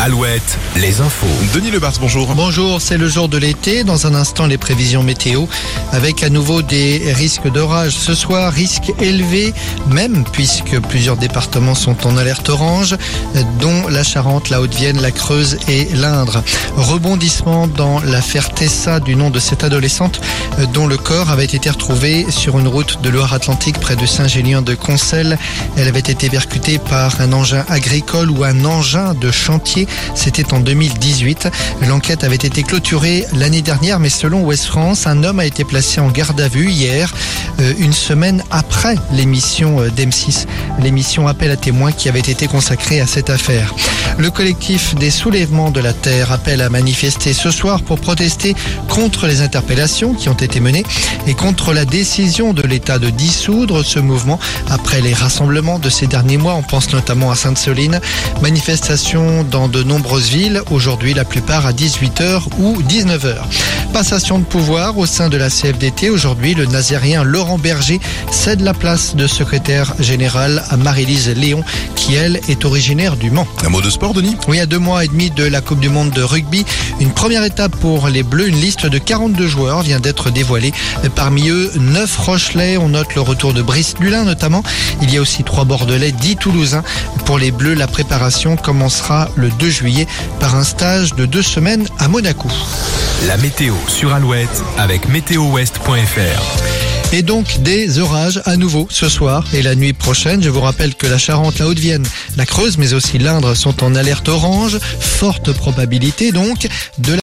Alouette, les infos. Denis Lebars, bonjour. Bonjour, c'est le jour de l'été. Dans un instant, les prévisions météo avec à nouveau des risques d'orage. Ce soir, risque élevé même puisque plusieurs départements sont en alerte orange, dont la Charente, la Haute-Vienne, la Creuse et l'Indre. Rebondissement dans l'affaire Tessa du nom de cette adolescente dont le corps avait été retrouvé sur une route de Loire-Atlantique près de Saint-Gélien de Concelles. Elle avait été percutée par un engin agricole ou un engin de chantier. C'était en 2018. L'enquête avait été clôturée l'année dernière, mais selon Ouest France, un homme a été placé en garde à vue hier, euh, une semaine après l'émission euh, d'M6, l'émission Appel à témoins qui avait été consacrée à cette affaire. Le collectif des soulèvements de la Terre appelle à manifester ce soir pour protester contre les interpellations qui ont été menées et contre la décision de l'État de dissoudre ce mouvement après les rassemblements de ces derniers mois. On pense notamment à Sainte-Soline. Manifestation dans de nombreuses villes, aujourd'hui la plupart à 18h ou 19h. Passation de pouvoir au sein de la CFDT. Aujourd'hui, le nazérien Laurent Berger cède la place de secrétaire général à Marie-Lise Léon, qui elle est originaire du Mans. Un mot de sport, Denis? Oui, à deux mois et demi de la Coupe du Monde de rugby, une première étape pour les Bleus. Une liste de 42 joueurs vient d'être dévoilée. Parmi eux, 9 Rochelais. On note le retour de Brice Lulin notamment. Il y a aussi trois Bordelais, 10 Toulousains. Pour les Bleus, la préparation commencera le 2 juillet par un stage de deux semaines à Monaco. La météo sur Alouette avec météowest.fr. Et donc des orages à nouveau ce soir et la nuit prochaine. Je vous rappelle que la Charente, la Haute-Vienne, la Creuse, mais aussi l'Indre sont en alerte orange. Forte probabilité donc de la